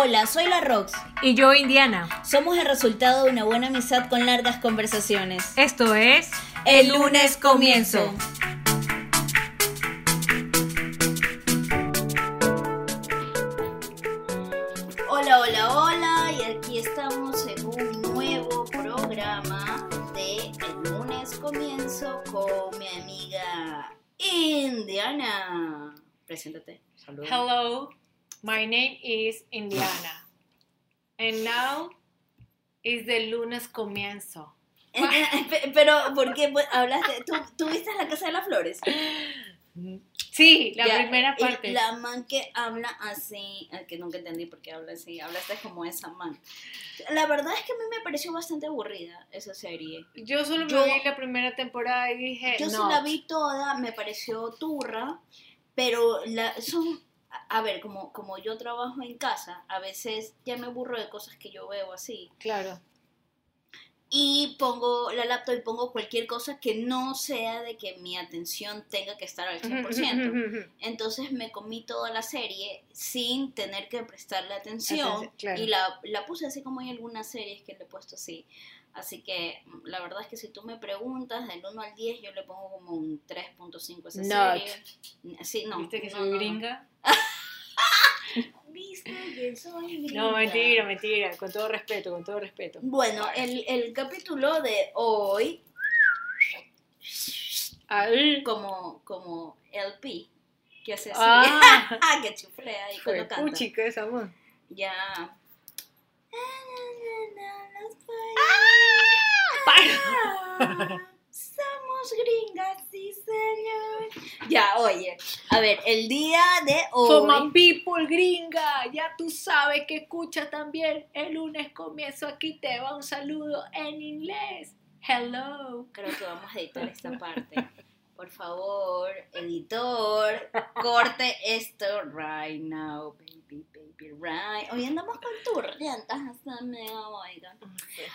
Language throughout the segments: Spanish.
Hola, soy la Rox. Y yo, Indiana. Somos el resultado de una buena amistad con largas conversaciones. Esto es El lunes comienzo. Hola, hola, hola. Y aquí estamos en un nuevo programa de El lunes comienzo con mi amiga Indiana. Preséntate. Saludos. Hello, my name is Indiana. And now is the lunes comienzo. Pe- Pero, ¿por qué pues, hablaste? ¿Tú, tú viste la Casa de las Flores? Sí, la Ya, primera parte. La man que habla así, que nunca entendí por qué habla así, hablaste como esa man. La verdad es que a mí me pareció bastante aburrida esa serie. Yo solo Yo- me vi la primera temporada y dije, Yo sí no. la vi toda, me pareció turra, pero la, son, a ver, como, como yo trabajo en casa, a veces ya me aburro de cosas que yo veo así. Claro. Y pongo la laptop y pongo cualquier cosa que no sea de que mi atención tenga que estar al 100%. Entonces me comí toda la serie sin tener que prestarle atención Atención, claro. y la, la puse así como hay algunas series que le he puesto así. Así que mm, la verdad es que si tú me preguntas del 1 al 10 yo le pongo como un 3.5 a esa Not. serie. Sí, no. ¿Viste que no, soy no, gringa? ¿Viste que soy gringa? No, mentira, mentira. Con todo respeto, con todo respeto. Bueno, el, el capítulo de hoy, Ay, como, como LP, que hace así. Ah. Ah, que chuflea ahí fue cuando canta. puchica esa man. Ya. Ah, Somos gringas, sí, señor. Ya, oye. A ver, el día de hoy. people gringa, ya tú sabes que escucha también. El lunes comienzo aquí te va un saludo en inglés. Hello. Creo que vamos a editar esta parte. Por favor, editor, corte esto right now, baby, Hoy andamos con turrientas, hasta me oigan.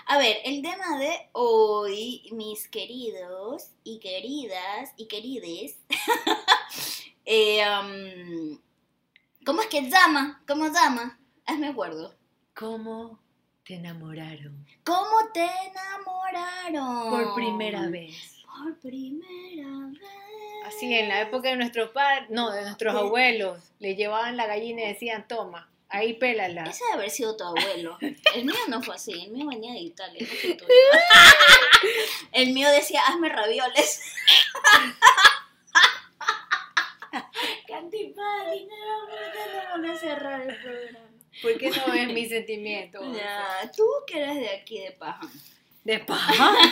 A ver, el tema de hoy, mis queridos y queridas y querides. eh, um, ¿Cómo es que llama? ¿Cómo llama? Hazme acuerdo. ¿Cómo te enamoraron ¿Cómo te enamoraron? por primera vez? Por primera vez. Así, en la época de nuestros padres, no, de nuestros abuelos, le llevaban la gallina y decían, toma, ahí pélala. Ese debe haber sido tu abuelo. El mío no fue así, el mío venía de Italia. no fue tuyo. El mío decía, hazme ravioles. ¡Qué antipático! No van a cerrar el programa. ¿Por qué no ves mis sentimientos? Ya, tú que eres de aquí de paja. De paja.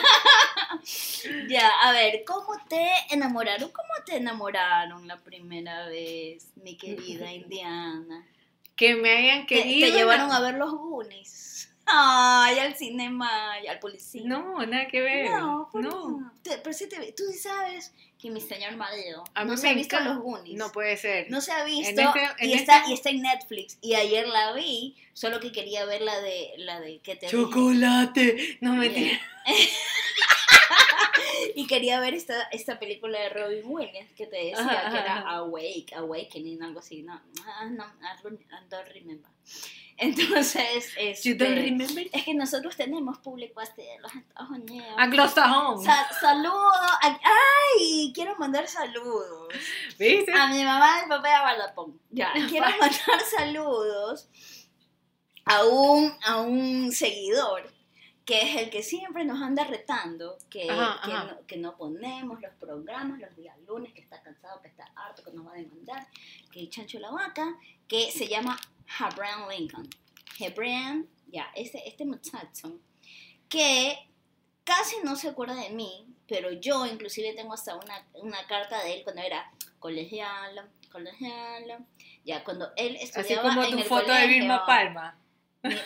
Ya, a ver, ¿cómo te enamoraron? ¿Cómo te enamoraron la primera vez, mi querida Indiana? Que me hayan Te, querido. te llevaron a ver los Goonies. Ay, al cinema, y al policía. No, nada que ver. No, por no. Te- pero sí te tú sí sabes que mi señor marido A no se me ha visto los Goonies. No puede ser. No se ha visto En este- en y, este- está, y está en Netflix. Y ayer la vi, solo que quería ver la de la de que te dije. Chocolate. No mentira. Y quería ver esta, esta película de Robin Williams que te decía Ajá, que era ajá. Awake, Awakening, algo así. No, ah, no, I don't, remember. Entonces, You don't este, remember? es que nosotros tenemos público así de los Estados Unidos. Anglosajón. Sa- saludos. Ay, quiero mandar saludos. ¿Viste? A mi mamá y mi papá de Balapón. Ya, quiero mandar saludos a un, a un seguidor que es el que siempre nos anda retando, que, Ajá, que, ajá. No, que no ponemos los programas los días lunes, que está cansado, que está harto, que nos va a demandar, que chancho la vaca, que se llama Abraham Lincoln. Abraham, ya, este, este muchacho, que casi no se acuerda de mí, pero yo inclusive tengo hasta una, una carta de él cuando era colegiala, colegiala, ya cuando él Así estudiaba como en tu el foto de. Vilma Palma.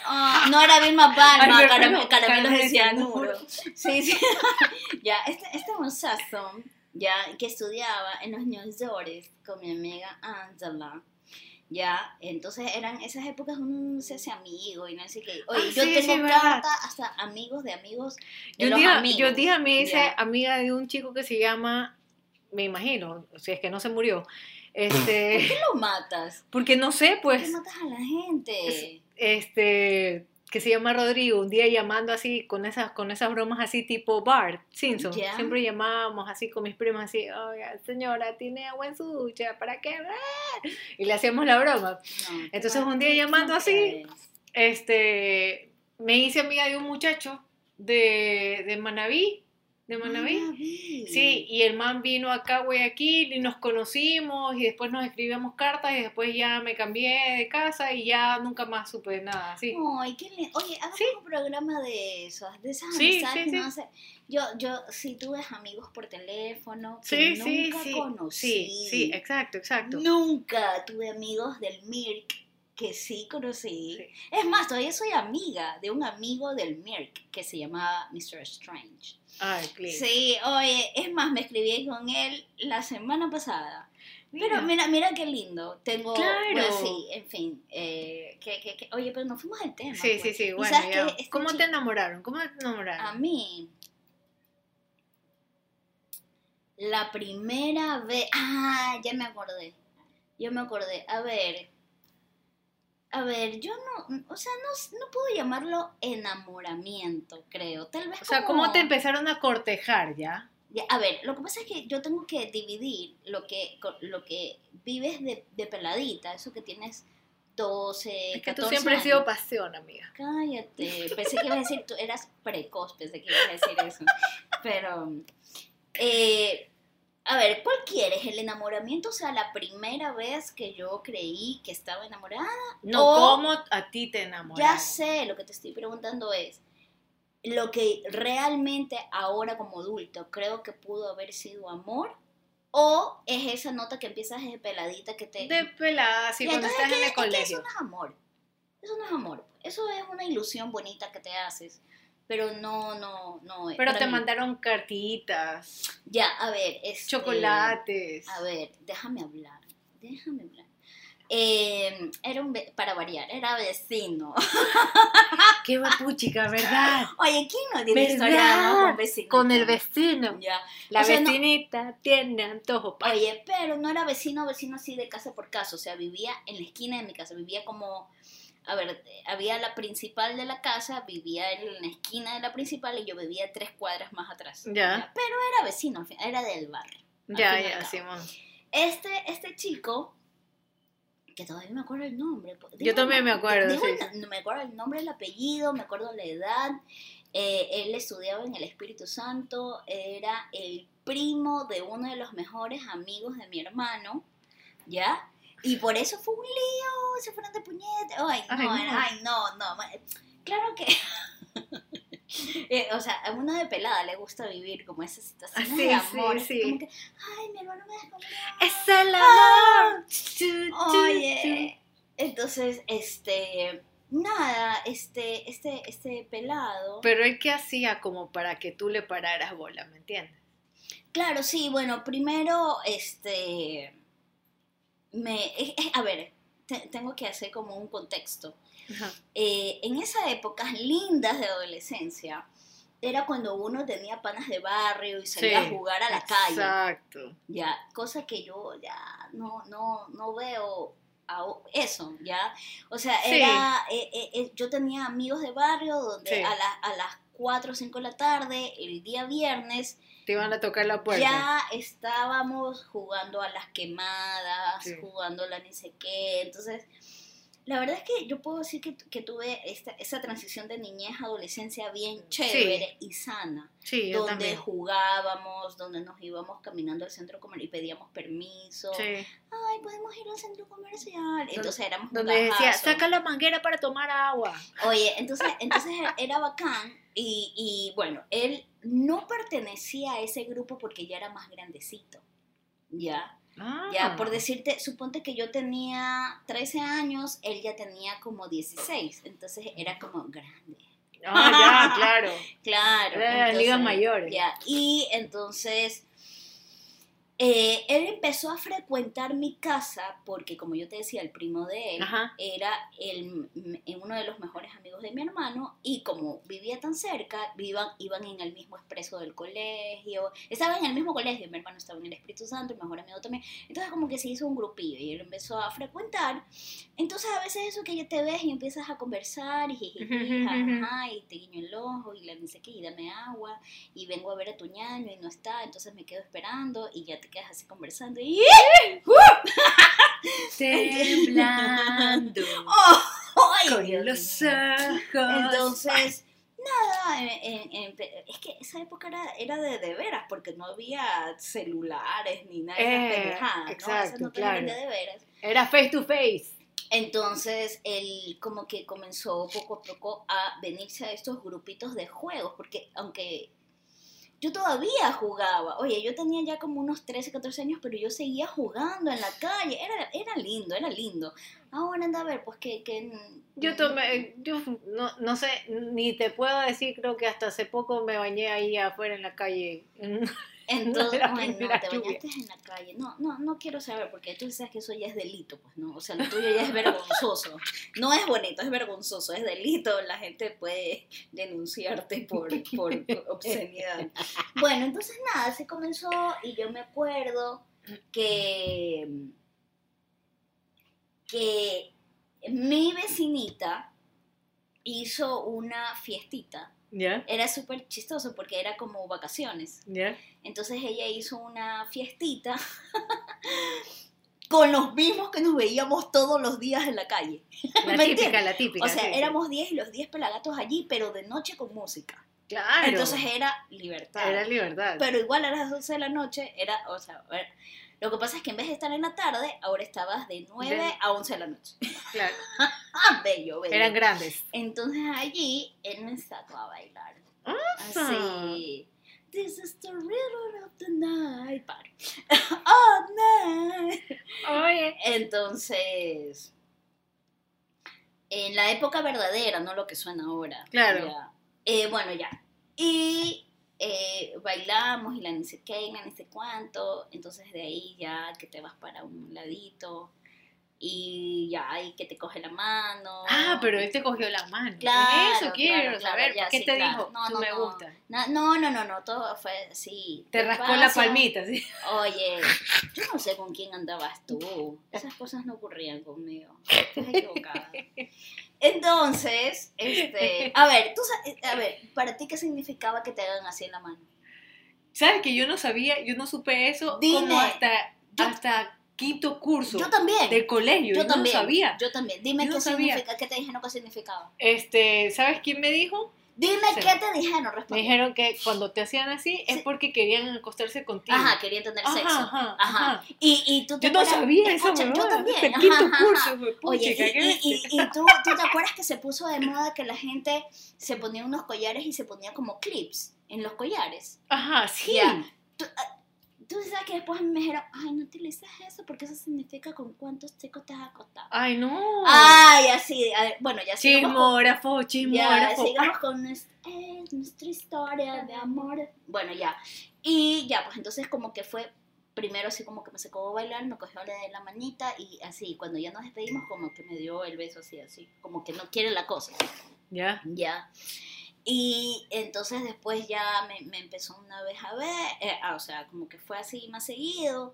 Ah, no era Vilma Palma, Ay, caram- pero- caramelos de cianuro. Sí, sí. ya, este, este muchacho, ya, que estudiaba en los New York con mi amiga Angela, ya, entonces eran esas épocas uno no se hace amigo y no sé qué. Oye, Ah, yo sí, tengo sí, carta hasta amigos de amigos de Yo los día, amigos. yo me hice ya. amiga de un chico que se llama, me imagino, si es que no se murió, Este, ¿Por qué lo matas? porque no sé, ¿Por qué pues, matas a la gente? Este, que se llama Rodrigo, un día llamando así, con esas, con esas bromas así tipo Bart Simpson. Siempre llamábamos así con mis primos así, oiga, señora, tiene agua en su ducha, ¿para qué? Y le hacíamos la broma. No, Entonces, ¿qué un día llamando así? Este, me hice amiga de un muchacho de, de Manaví, de Manaví. Manaví. Sí, y el man vino acá Guayaquil y nos conocimos y después nos escribíamos cartas y después ya me cambié de casa y ya nunca más supe nada, sí. Ay, qué lindo. Oye, hagamos Sí. un programa de esos, de esas Sí, amistades que no sé. Yo, yo, sí tuve amigos por teléfono que nunca conocí. Sí, sí, exacto, exacto. Nunca tuve amigos del MIRC que sí conocí. Sí. Es más, todavía soy amiga de un amigo del MIRC que se llamaba Mr. Strange. Ay, please. Sí, oye, es más, me escribí con él la semana pasada. Pero Mira. mira, qué lindo. Tengo, Claro. sí, en fin. eh, que, que, que- oye, pero nos fuimos del tema. Sí, sí, pues. sí, bueno, ya. este ¿Cómo chico- te enamoraron? ¿Cómo te enamoraron? A mí, la primera vez. Ah, ya me acordé. Yo me acordé. A ver. A ver, yo no. O sea, no, no puedo llamarlo enamoramiento, creo. Tal vez. o sea, como- ¿cómo te empezaron a cortejar ya? A ver, lo que pasa es que yo tengo que dividir lo que, lo que vives de, de peladita, eso que tienes 12, Es que tú 14 siempre has sido pasión, amiga. Cállate, pensé que ibas a decir, tú eras precoz, pensé que ibas a decir eso. Pero, eh, a ver, ¿cuál quieres? ¿El enamoramiento? O sea, la primera vez que yo creí que estaba enamorada. No, O- ¿cómo a ti te enamoraron? Ya sé, lo que te estoy preguntando es, lo que realmente ahora como adulto creo que pudo haber sido amor, o es esa nota que empiezas desde peladita que te... De pelada, sí, cuando estás en el que- es que colegio. eso no es amor. Eso no es amor. Eso es una ilusión bonita que te haces. Pero no, no, no. es Pero te mí. mandaron cartitas, Ya, a ver. Este, chocolates. A ver, déjame hablar. Déjame hablar. Eh, era un. Para variar, era vecino. Qué puchica, ¿verdad? Oye, ¿quién no tiene historia amor con vecino? Con el vecino. Ya. La O sea, no- vecinita tiene antojo. pa- Oye, pero no era vecino, vecino así de casa por casa, o sea, vivía en la esquina de mi casa, vivía como, a ver, había la principal de la casa, vivía en la esquina de la principal y yo vivía tres cuadras más atrás. Ya. Pero era vecino, era del barrio. Ya, ya. Simón. Este, este chico, que todavía me acuerdo el nombre. po- Yo también me acuerdo, digo sí. no me acuerdo el nombre, el apellido, me acuerdo la edad. Eh, él estudiaba en el Espíritu Santo, era el primo de uno de los mejores amigos de mi hermano, ¿ya? Y por eso fue un lío, se fueron de puñete. Ay, no, Ay, no. ay, no, Claro que. Eh, o sea, a uno de pelada le gusta vivir como esas situaciones Ah, sí, de amor. sí. Como que, ay, mi hermano me descubrió. Es el amor. Tu, Oye, entonces, este, nada, este, este, este pelado. Pero él qué hacía como para que tú le pararas bola, ¿me entiendes? Claro, sí, bueno, primero, este, me, a ver, te- tengo que hacer como un contexto. Eh, en esas épocas lindas de adolescencia, era cuando uno tenía panas de barrio y salía Sí, a jugar a la calle. Exacto. ya, cosa que yo ya no, no, no veo eso, ya, o sea, Sí. era, eh, eh, eh, yo tenía amigos de barrio donde Sí. a, la- a las 4 o 5 de la tarde, el día viernes, Te iban a tocar la puerta. ya estábamos jugando a las quemadas, Sí. jugando a la ni sé qué, entonces... La verdad es que yo puedo decir que, que tuve esta, esa transición de niñez a adolescencia bien chévere y sana Sí, yo donde también. jugábamos, donde nos íbamos caminando al centro comercial y pedíamos permiso. Sí. Ay, podemos ir al centro comercial. Entonces éramos Donde decía, saca la manguera para tomar agua. Oye, entonces, entonces era bacán y, y bueno, él no pertenecía a ese grupo porque ya era más grandecito. Ya, Ah. ya, por decirte, suponte que yo tenía 13 años, él ya tenía como 16, entonces era como grande. Ah, ya, claro. Claro. Ligas mayores. Ya, y entonces, Eh, él empezó a frecuentar mi casa porque, como yo te decía, el primo de él Ajá. era el, uno de los mejores amigos de mi hermano y como vivía tan cerca, iban, iban en el mismo expreso del colegio, estaban en el mismo colegio, mi hermano estaba en el Espíritu Santo, el mejor amigo también, entonces como que se hizo un grupillo y él empezó a frecuentar, entonces a veces eso que ya te ves y empiezas a conversar y jijiji, jajaja, y te guiño el ojo y le dice que y dame agua y vengo a ver a tu ñaño y no está, entonces me quedo esperando y ya te quedas así conversando y Temblando. ¡Ay, con Dios los ojos. Entonces, nada, en- en- en- es que esa época era, era de de veras, porque no había celulares ni nada Eh, ¿no? exacto, no te claro. de de veras. Era face to face. Entonces, él como que comenzó poco a poco a venirse a estos grupitos de juegos, porque aunque yo todavía jugaba, oye, yo tenía ya como unos 13, 14 años, pero yo seguía jugando en la calle, era, era lindo, era lindo. Ahora anda a ver, pues que... que Yo tomé, yo no, no sé, ni te puedo decir, creo que hasta hace poco me bañé ahí afuera en la calle. Entonces, no, primera te lluvia. bañaste en la calle. No, no, no quiero saber, porque tú sabes que eso ya es delito, pues, ¿no? O sea, lo tuyo ya es vergonzoso. No es bonito, es vergonzoso, es delito. La gente puede denunciarte por, por obscenidad. Bueno, entonces nada, se comenzó y yo me acuerdo que, que mi vecinita hizo una fiestita. ¿Ya? Era súper chistoso porque era como vacaciones. Entonces ella hizo una fiestita con los mismos que nos veíamos todos los días en la calle. La ¿Me típica, entiendes? la típica. O sea, sí. éramos 10 y los 10 pelagatos allí, pero de noche con música. Claro. Entonces era libertad. era libertad. Pero igual a las 12 de la noche era, o sea, era- lo que pasa es que en vez de estar en la tarde, ahora estabas de 9 De- a 11 de la noche. Claro. Bello, bello. Eran grandes. Entonces allí él me sacó a bailar. Ah. Así. This is the rhythm of the night. Party. All night. Oye. Entonces, en la época verdadera, no lo que suena ahora. Claro. Ya. Eh, bueno, ya. Y eh, bailamos y la ni sé qué, y la ni sé cuánto. Entonces de ahí ya que te vas para un ladito y ya ahí que te coge la mano. Ah, pero él te cogió la mano. Claro, Eso quiero claro, claro, saber. ya, ¿Qué sí, te claro. dijo? No, Tú no, me no. gusta. No, no, no, no, todo fue así. Te rascó la palmita, ¿sí? Oye, yo no sé con quién andabas tú. Esas cosas no ocurrían conmigo. Estás equivocada. Entonces, este, a ver, tú sa- a ver, para ti qué significaba que te hagan así en la mano? ¿Sabes que yo no sabía, yo no supe eso Dime. como hasta, Yo- hasta quinto curso Yo también. del colegio? yo Yo, también. no sabía. Yo también. Dime Yo qué no significa, qué te dijeron que significaba. Este, ¿sabes quién me dijo? Dime Sí. qué te dijeron, Me dijeron que cuando te hacían así es Sí. porque querían acostarse contigo. Ajá, querían tener Ajá, sexo. Ajá, Ajá. Y, y tú te Yo no acuerdas- sabía eso, Escucha, Yo también. ajá, quinto curso, fue, Oye, y, y- y- y tú, tú te acuerdas que se puso de moda que la gente se ponía unos collares y se ponía como clips en los collares? Ajá, sí. Ya. Tú, tú sabes que después me dijeron, ay, no utilices eso porque eso significa con cuántos chicos te has acostado. Ay, no. Ay, así, a ver, bueno, ya sigamos con- Chismógrafo, ya, chismógrafo. sigamos con eh, nuestra historia de amor. Bueno, ya. Y ya, pues entonces como que fue primero así como que me sacó a bailar, me cogió de la manita y así, cuando ya nos despedimos como que me dio el beso así, así, como que no quiere la cosa. Ya. Ya. Y entonces después ya me, me empezó una vez a ver, eh, ah, o sea, como que fue así más seguido.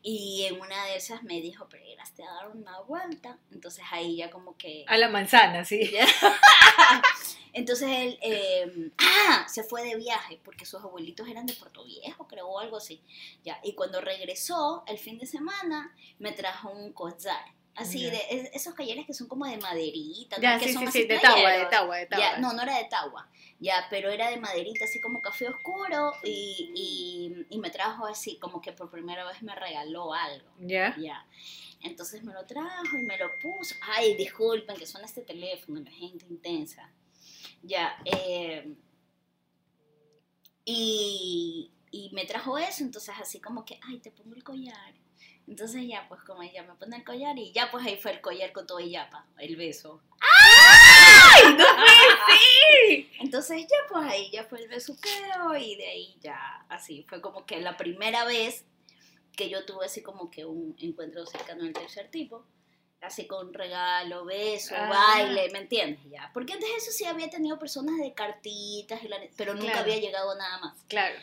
Y en una de esas me dijo, pero llegaste a dar una vuelta. Entonces ahí ya como que... A la manzana, sí. Ya. Entonces él eh, ah, se fue de viaje porque sus abuelitos eran de Puerto Viejo, creo, o algo así. Ya. Y cuando regresó el fin de semana, me trajo un collar. Así, de es- esos collares que son como de maderita, ¿no? Ya, que sí, son sí, así sí, de tagua, de tagua, de tagua. Ya, no, no era de tagua, ya, pero era de maderita, así como café oscuro, y, y, y me trajo así, como que por primera vez me regaló algo, Ya. ya. Entonces me lo trajo y me lo puso. Ay, disculpen que suena este teléfono, la gente intensa. Ya, eh, y, y me trajo eso, entonces así como que, ay, te pongo el collar. Entonces ya, pues como ella me pone el collar y ya pues ahí fue el collar con todo y yapa, el beso. Sí. Entonces ya pues ahí ya fue el besuqueo y de ahí ya así fue como que la primera vez que yo tuve así como que un encuentro cercano al tercer tipo, así con regalo, beso, Ah. baile, ¿me entiendes? Ya, porque antes eso sí había tenido personas de cartitas, y la- pero nunca Claro. había llegado a nada más. Claro.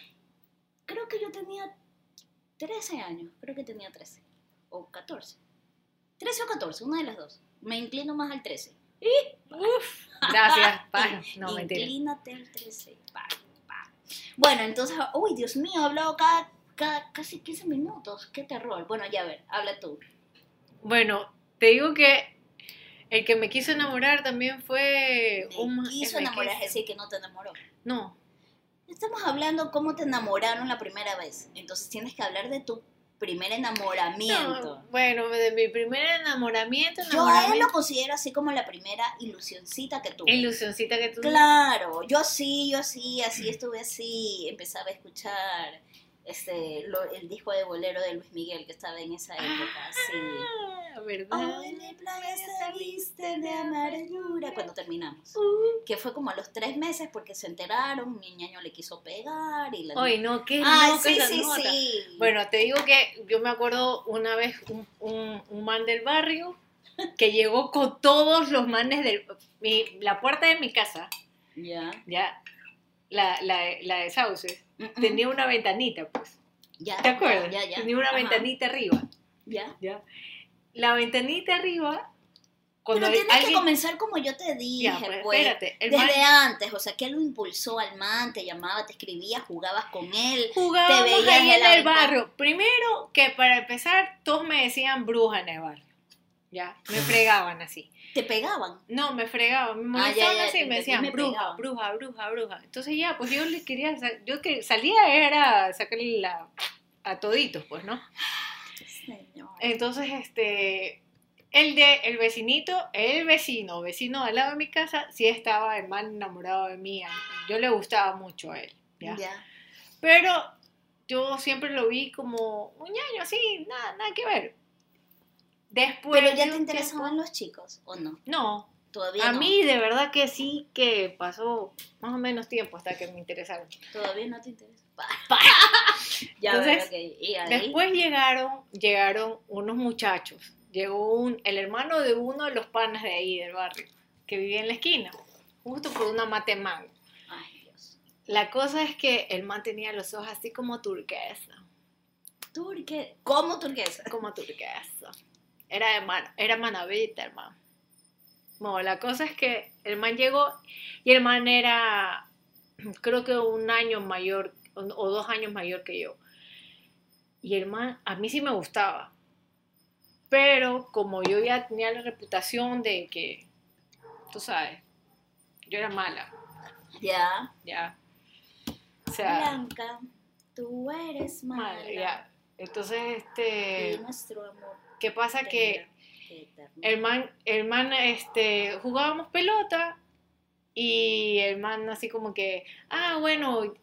Creo que yo tenía 13 años, creo que tenía 13, o 14. 13 o 14, una de las dos. Me inclino más al 13. Uf. Gracias. Pa. No, mentira. Inclínate al 13. pa, pa. Bueno, entonces, uy, Dios mío, he hablado cada, cada- casi 15 minutos. Qué terror. Bueno, ya a ver, habla tú. Bueno, te digo que el que me quiso enamorar también fue Me un quiso enamorar, es decir, que no te enamoró. No, Estamos hablando cómo te enamoraron la primera vez. Entonces tienes que hablar de tu primer enamoramiento. no, bueno, de mi primer enamoramiento, Yo a él lo enamoramiento, considero así como la primera ilusioncita que tuve. ilusioncita que tú Claro, yo sí, yo sí, así estuve así, empezaba a escuchar este, lo- el disco de bolero de Luis Miguel que estaba en esa época, sí. Ah, ¿verdad? Hoy mi playa se viste de amargura cuando terminamos. Uh. Que fue como a los tres meses porque se enteraron, mi ñaño le quiso pegar y la... Ay, no, qué Ay, loca sí, esa sí, nota. sí. Bueno, te digo que yo me acuerdo una vez un, un, un man del barrio que llegó con todos los manes del... Mi, la puerta de mi casa, Ya. ya, la, la, la de Sauces. Tenía una ventanita, pues. Ya, ¿Te acuerdas? Ya, ya. Tenía una Ajá. ventanita arriba, Ya. ya. La ventanita arriba, cuando Pero tienes alguien... que comenzar como yo te dije, Ya, pues, pues. espérate. El Desde man antes, o sea, que él lo impulsó al man, te llamaba, te escribía, jugabas con él. jugábamos veías ahí en el barrio. Primero, que para empezar, todos me decían bruja en el barrio. Ya, me fregaban así. Te pegaban. No, me fregaban, me Ah, molestaban así, te me decían me bruja, bruja, bruja, bruja. Entonces ya, pues yo le quería, yo que salía era sacarle la, a toditos, pues, ¿no? Señor. Entonces, este, el de, el vecinito, el vecino, vecino al lado de mi casa, sí estaba el man enamorado de mí. Yo le gustaba mucho a él, ¿ya? Ya. Pero yo siempre lo vi como un ñaño así, nada, nada que ver. Después Pero ya te interesaban los chicos, ¿o no? No, Todavía a no. mí de verdad que sí que pasó más o menos tiempo hasta que me interesaron. Todavía no te interesa. Ya, Entonces. Y ahí, Después llegaron, llegaron unos muchachos. Llegó un, el hermano de uno de los panas de ahí del barrio, que vivía en la esquina, justo por una mate mango. Ay, Dios. La cosa es que el man tenía los ojos así como turquesa, Turque. ¿Cómo turquesa? como turquesa. Era de man, era manavita, hermano. Bueno, la cosa es que el man llegó y el man era, creo que un año mayor o dos años mayor que yo. Y el man, a mí sí me gustaba. Pero como yo ya tenía la reputación de que, tú sabes, yo era mala, Ya. ya. O sea, Blanca, tú eres mala. mala, ya. Entonces, Y este, nuestro amor. ¿Qué pasa? Que el man, el man, este, jugábamos pelota y el man así como que, ah, bueno,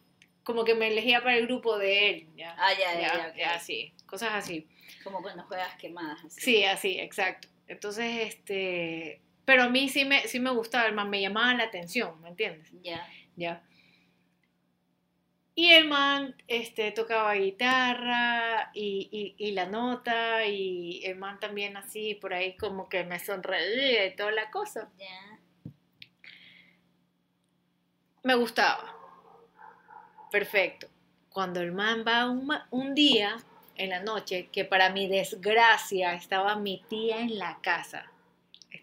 como que me elegía para el grupo de él, ya. Ah, ya, ya, ya, ya. ok. ya, sí, cosas así. Como cuando juegas quemadas. Así. Sí, así, exacto. Entonces, este, pero a mí sí me, sí me gustaba, el man me llamaba la atención, ¿me entiendes? Ya. Ya. Y el man este, tocaba guitarra y, y, y la nota y el man también así por ahí como que me sonreía y toda la cosa. Me gustaba. Perfecto. Cuando el man va un día en la noche, que para mi desgracia estaba mi tía en la casa.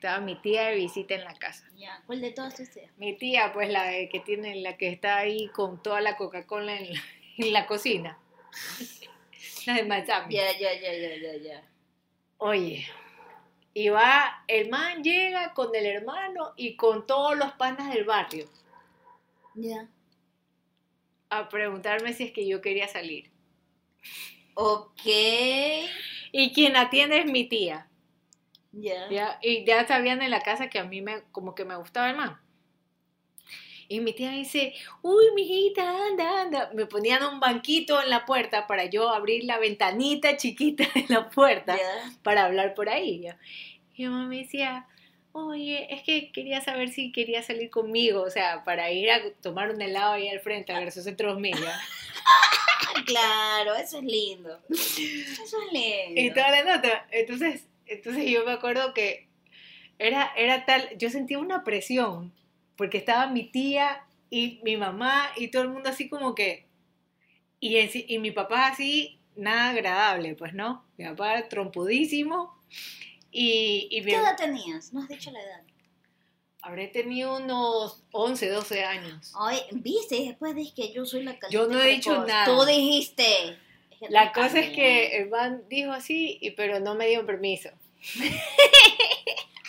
Estaba mi tía de visita en la casa. Ya. ¿Cuál de todas tías? Mi tía, pues la de- que tiene, la que está ahí con toda la Coca-Cola en la, en la cocina. La de Miami. Ya, ya, ya, ya, ya, ya. Oye, y va, el man llega con el hermano y con todos los panas del barrio Ya. a preguntarme si es que yo quería salir. Ok. Y quien atiende es mi tía. Ya. ¿ya? Y ya sabían en la casa que a mí me, como que me gustaba el man. Y mi tía dice, uy, mijita, anda, anda. Me ponían un banquito en la puerta para yo abrir la ventanita chiquita de la puerta para hablar por ahí. Y mi mamá me decía, oye, es que quería saber si quería salir conmigo, o sea, para ir a tomar un helado ahí al frente, al Centro 2000, ¿ya? claro, eso es lindo. Eso es lindo. Y toda la nota. Entonces, entonces yo me acuerdo que era, era tal, yo sentía una presión, porque estaba mi tía y mi mamá y todo el mundo así como que, y, en- y mi papá así, nada agradable, pues no, mi papá trompudísimo y, y mi- ¿Qué edad tenías? No has dicho la edad. habré tenido unos 11, 12 años. Ay, viste, después dices que yo soy la caliente Yo no he dicho nada. Tú dijiste. La cosa es que también. el man dijo así, y, pero no me dio permiso.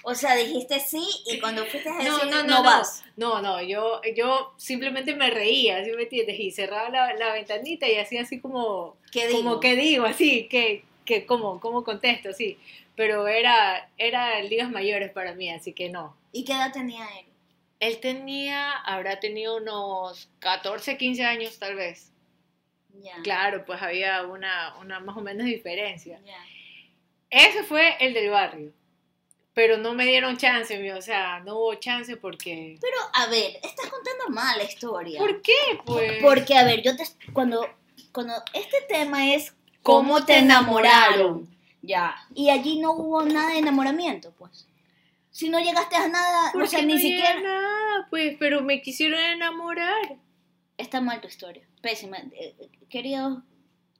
O sea, dijiste sí y cuando fuiste a decir No, no, no, no, no. vas. No, no, yo, yo simplemente me reía, ¿sí me entiendes? Y cerraba la, la ventanita y hacía así como, ¿Qué digo? como que digo, así, que, que como, como contesto, sí. Pero era, era ligas mayores para mí, así que no. ¿Y qué edad tenía él? Él tenía, habrá tenido unos 14, 15 años tal vez. Claro, pues había una, una más o menos diferencia. Ya. Ese fue el del barrio. Pero no me dieron chance, o sea, no hubo chance porque... Pero, a ver, estás contando mal la historia. ¿Por qué? Pues... Porque, a ver, yo te... Cuando, cuando este tema es ¿Cómo cómo te enamoraron. Ya. Y allí no hubo nada de enamoramiento, pues. Si no llegaste a nada, o sea, no ni siquiera... nada, pues, pero me quisieron enamorar. Está mal tu historia. Pésima. Eh, eh, Queridos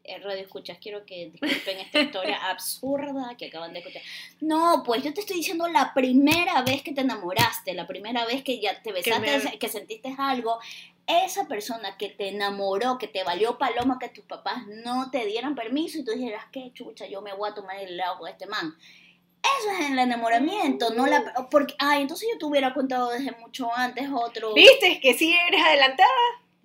eh, radio escuchas, quiero que disculpen esta historia absurda que acaban de escuchar. No, pues yo te estoy diciendo la primera vez que te enamoraste, la primera vez que ya te besaste, que, me- sentiste algo. Esa persona que te enamoró, que te valió paloma, que tus papás no te dieran permiso y tú dijeras, qué chucha, yo me voy a tomar el helado con este man. Eso es el enamoramiento, no la... Porque, ay, entonces yo te hubiera contado desde mucho antes otro... ¿Viste? Que sí eres adelantada.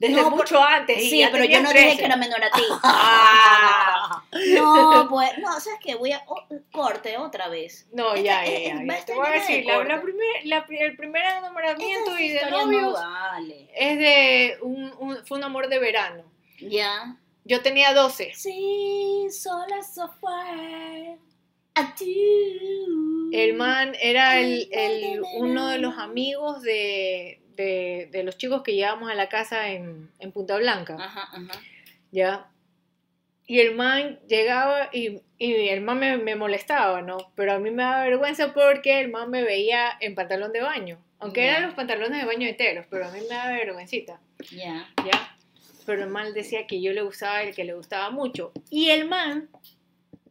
Desde No, por- mucho antes. y Sí, ya pero yo no dije 13. que era menor a ti. Ah. No, pues, no, ¿sabes qué? Voy a oh, corte otra vez. No, Esta- ya, ya, eh, ya, va a ya. Te estar voy a de decir, la, la primer, el primer enamoramiento y de no novios vale. es de un, un- fue un amor de verano. Ya. Yo tenía 12. Sí, sola fue. A ti. El man era el, el- uno de los amigos de, de, de los chicos que llevábamos a la casa en, en Punta Blanca. Ajá, ajá. ¿ya? Y el man llegaba y, y el man me, me molestaba, ¿no? Pero a mí me daba vergüenza porque el man me veía en pantalón de baño. Aunque eran los pantalones de baño enteros, pero a mí me daba vergüencita, Ya. ¿ya? Pero el man decía que yo le gustaba el que le gustaba mucho. Y el man,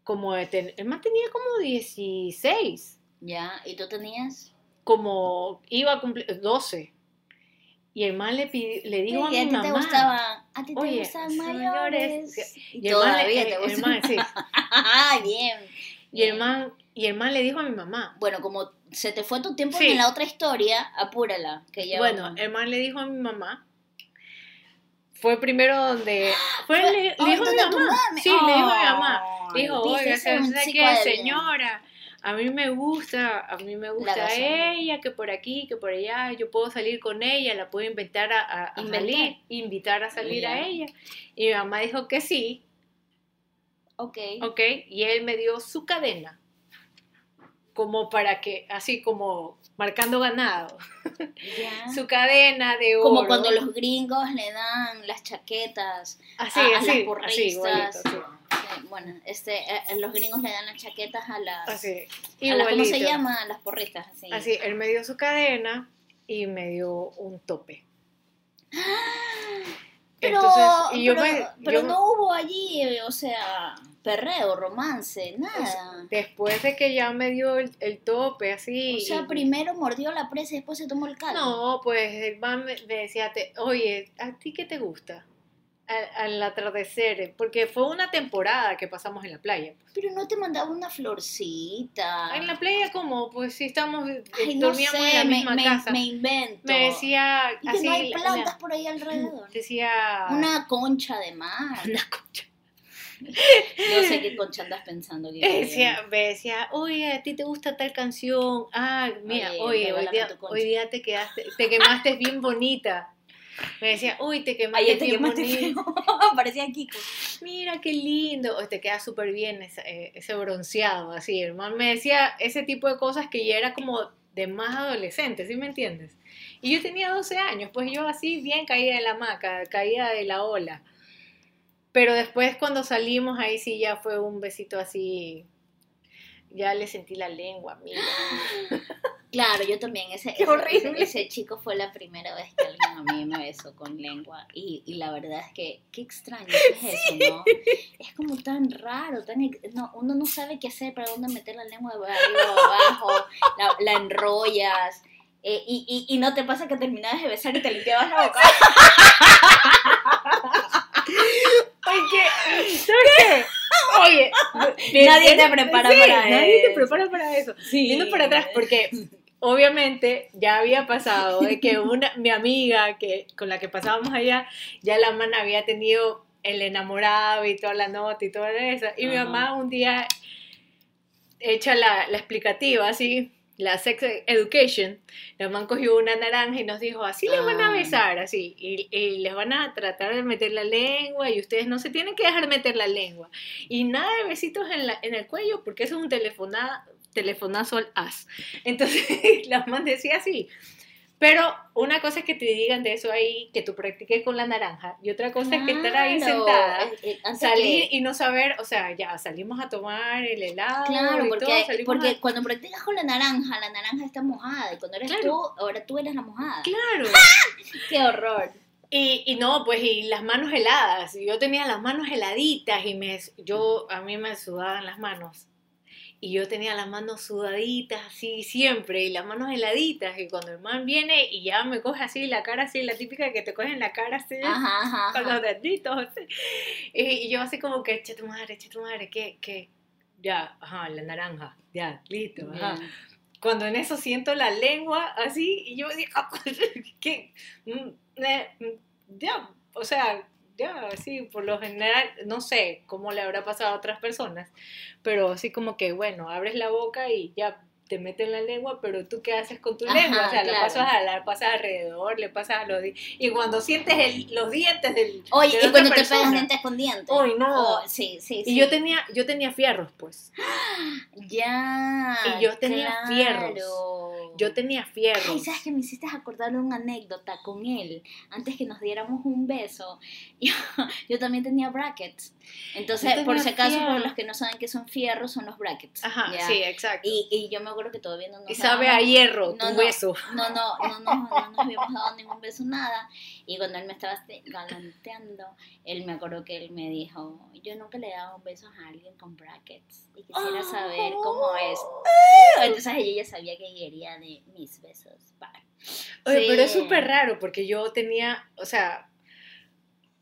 como ten- el man tenía como 16, Ya. ¿Y tú tenías? como iba a cumplir 12. Y el man le, pidi- le dijo a Sí, mi ti mamá. te gustaban, a ti te Oye, señores, mayores. Y el man, Todavía le- te el- man, sí. Bien. Y el man, y el man le dijo a mi mamá. Bueno, como se te fue tu tiempo Sí. en la otra historia, apúrala, que ya Bueno, vamos. el man le dijo a mi mamá. Fue primero donde. Fue, le, le Ay, dijo a mi ¿dónde tu mamá. Sí, le dijo a mi mamá. Dijo, oiga, ¿sabes qué, señora? A mí me gusta, a mí me gusta ella, que por aquí, que por allá, yo puedo salir con ella, la puedo invitar a, a- a Inventar. salir, invitar a salir a ella. Y mi mamá dijo que sí, Ok. ok, y él me dio su cadena, como para que, así como marcando ganado, Ya. su cadena de oro. Como cuando los gringos le dan las chaquetas así, a, a así, las así, porristas. Bueno, este, eh, los gringos le dan las chaquetas a las, Así, a las igualito. ¿cómo se llama? Las porristas, así. Así, él me dio su cadena y me dio un tope. Pero, Entonces, y yo pero, me- pero yo- no hubo allí, eh, o sea, perreo, romance, nada. Después de que ya me dio el, el tope, así. O sea, y- primero mordió la presa y después se tomó el caldo. No, pues el man me, me decía, te- oye, ¿a ti qué te gusta? Al, al atardecer, porque fue una temporada que pasamos en la playa. Pero no te mandaba una florcita. En la playa, como, pues sí, estamos, eh, Ay, no dormíamos sé, en la me, misma me- casa. me invento. Me decía, Y que así, no hay la- plantas la- por ahí alrededor. decía, Una concha de mar. una concha. No sé qué concha andas pensando. que- Me decía, me decía, oye, a ti te gusta tal canción. Ah, mira, Oye, oye, hoy, día, hoy día te quedaste, te quemaste bien bonita. Me decía, uy, te quemaste Ayer te bien quemaste bonita. feo. Parecía Kiko. Mira qué lindo. O te queda súper bien ese, eh, ese bronceado, así. El man me decía ese tipo de cosas que ya era como de más adolescente, ¿sí me entiendes? Y yo tenía 12 años, pues yo así bien caía de la hamaca, caía de la ola. Pero después cuando salimos, ahí sí ya fue un besito así. Ya le sentí la lengua, mira. Claro, yo también. Ese, Qué horrible. ese, ese chico fue la primera vez que alguien a mí me besó con lengua. Y, y la verdad es que, qué extraño ¿qué es eso, ¿no? Es como tan raro, tan no, uno no sabe qué hacer para dónde meter la lengua de arriba o abajo, la, la enrollas. eh, y, y, y no te pasa que terminabas de besar y te limpiabas la boca. Oye, ¿sabes qué? Oye, Nadie te prepara Sí, para Nadie te eso. prepara para eso. Sí. Viendo para atrás, porque obviamente ya había pasado de que una, mi amiga que, con la que pasábamos allá, ya la mana había tenido el enamorado y toda la nota y todo eso. Y mi mamá un día echa la, la explicativa así, la sex education, la mamá cogió una naranja y nos dijo, así les van a Ah. besar, así, y, y les van a tratar de meter la lengua y ustedes no se tienen que dejar meter la lengua. Y nada de besitos en, la, en el cuello porque eso es un telefona, telefonazo al as. Entonces la mamá decía así. Pero una cosa es que te digan de eso ahí, que tú practiques con la naranja, y otra cosa es que estar ahí Claro, sentada, eh, eh, antes salir que- y no saber, o sea, ya salimos a tomar el helado Claro, y porque, todo, salimos porque a- cuando practicas con la naranja, la naranja está mojada. Y cuando eres Claro. tú, ahora tú eres la mojada. Claro. ¡Qué horror! Y, y no, pues, y las manos heladas. Yo tenía las manos heladitas y me, yo, a mí me sudaban las manos. Y yo tenía las manos sudaditas así siempre, y las manos heladitas. Y cuando el man viene y ya me coge así la cara, así, la típica que te cogen la cara así, Ajá, ajá. con los deditos. así. Y, y yo así como que, che tu madre, che tu madre, que, que, ya, ajá, la naranja, ya, listo, ajá Bien. cuando en eso siento la lengua así y yo digo, ¿qué? Mm, eh, mm, Ya, o sea, ya, así, por lo general, no sé cómo le habrá pasado a otras personas, pero así como que, bueno, abres la boca y ya te meten la lengua, pero tú qué haces con tu Ajá, lengua, o sea, la claro. pasas, a- la pasas alrededor, le pasas a los di- y cuando sientes el- los dientes del Oye, de y cuando te pegas dientes con dientes. Ay, no. Oh, sí, sí, sí. y yo tenía, yo tenía fierros, pues. Ya. Y yo tenía fierros. Yo tenía fierros. Ay, ¿sabes que me hiciste acordar una anécdota con él? Antes que nos diéramos un beso, yo, yo también tenía brackets. Entonces, Yo por tenía si acaso, fierros. los que no saben qué son fierros, son los brackets. Ajá, ¿ya? sí, exacto. Y, y yo me acuerdo que todavía no nos Y sabe a dábamos- hierro, No, tu no. beso. No, no, no, no, no nos habíamos dado ningún beso, nada. Y cuando él me estaba este- galanteando, él me acuerdo que él me dijo, yo nunca le he dado besos a alguien con brackets. Y quisiera saber cómo es. Entonces ella ya sabía que quería de mis besos. Oye, Sí. pero es súper raro porque yo tenía, o sea,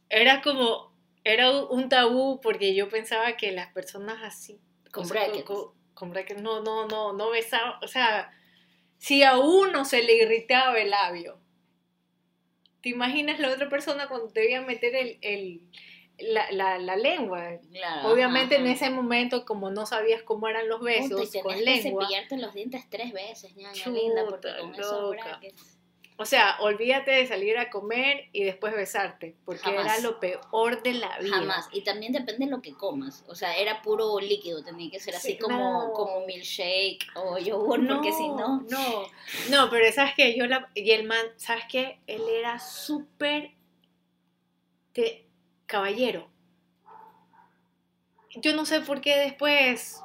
era como, era un tabú porque yo pensaba que las personas así, Con sea, brackets. con, con brackets, no, no, no, no besaban, o sea, si a uno se le irritaba el labio, ¿te imaginas la otra persona cuando te iba a meter el, el, la, la, la lengua? Claro, Obviamente ajá, en ese momento, como no sabías cómo eran los besos con que lengua, cepillarte los dientes tres veces, ñaña linda, porque Chuta, con esos loca. brackets. O sea, olvídate de salir a comer y después besarte, porque Jamás. era lo peor de la vida. Jamás. Y también depende de lo que comas. O sea, era puro líquido, tenía que ser así Sí, como, no. como milkshake o yogur, porque si no... No, no, pero sabes que yo la. Y el man, ¿sabes qué? Él era súper. de caballero. Yo no sé por qué después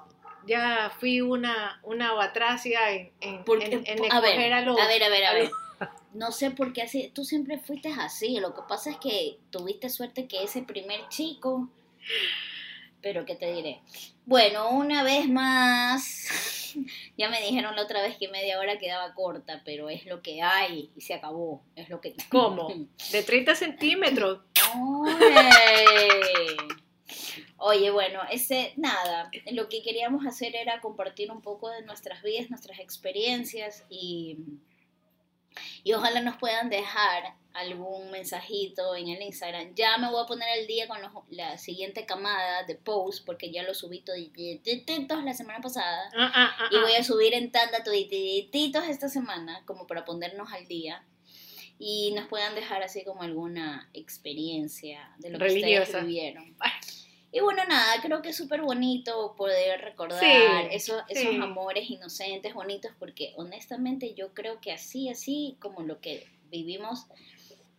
ya fui una, una batracia en, en, Porque, en, en a, ver, a los. a ver, a ver, a a ver. los- No sé por qué así. Tú siempre fuiste así. Lo que pasa es que tuviste suerte que ese primer chico. Pero, ¿qué te diré? Bueno, una vez más. Ya me dijeron la otra vez que media hora quedaba corta, pero es lo que hay y se acabó. Es lo que. ¿Cómo? De 30 centímetros. Oye. Oye, bueno, ese nada, lo que queríamos hacer era compartir un poco de nuestras vidas, nuestras experiencias y, y ojalá nos puedan dejar algún mensajito en el Instagram. Ya me voy a poner al día con los- la siguiente camada de posts porque ya lo subí todititos la semana pasada Ah, ah, ah, y voy a subir en tanda todititos esta semana como para ponernos al día y nos puedan dejar así como alguna experiencia de lo que Religiosa. ustedes vivieron. Y bueno, nada, creo que es súper bonito poder recordar Sí, esos, esos amores inocentes, bonitos, porque honestamente yo creo que así, así como lo que vivimos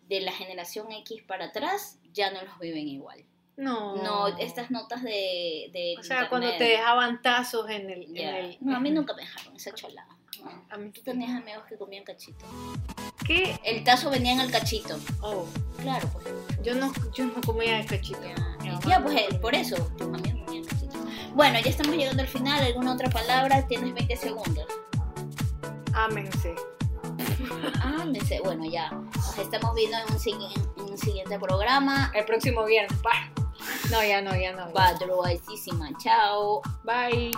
de la generación X para atrás, ya no los viven igual. No. No, estas notas de. de O sea, cuando te dejaban tazos en el. en el- No, a mí nunca me dejaron esa cholada. No. A mí- Tú tenías amigos que comían cachito. ¿Qué? El tazo venía en el cachito. Oh, Claro, pues. yo no, yo no comía de cachito. Ya, pues eh, comía. por eso, tus amigos comían cachito. Bueno, ya estamos llegando al final. ¿Alguna otra palabra? Tienes 20 segundos. Ámense. Me sé. Bueno, ya. Nos estamos viendo en un, en un siguiente programa. El próximo viernes. Pa. No, ya no, ya no. ya. Padroaicísima. Chao. Bye.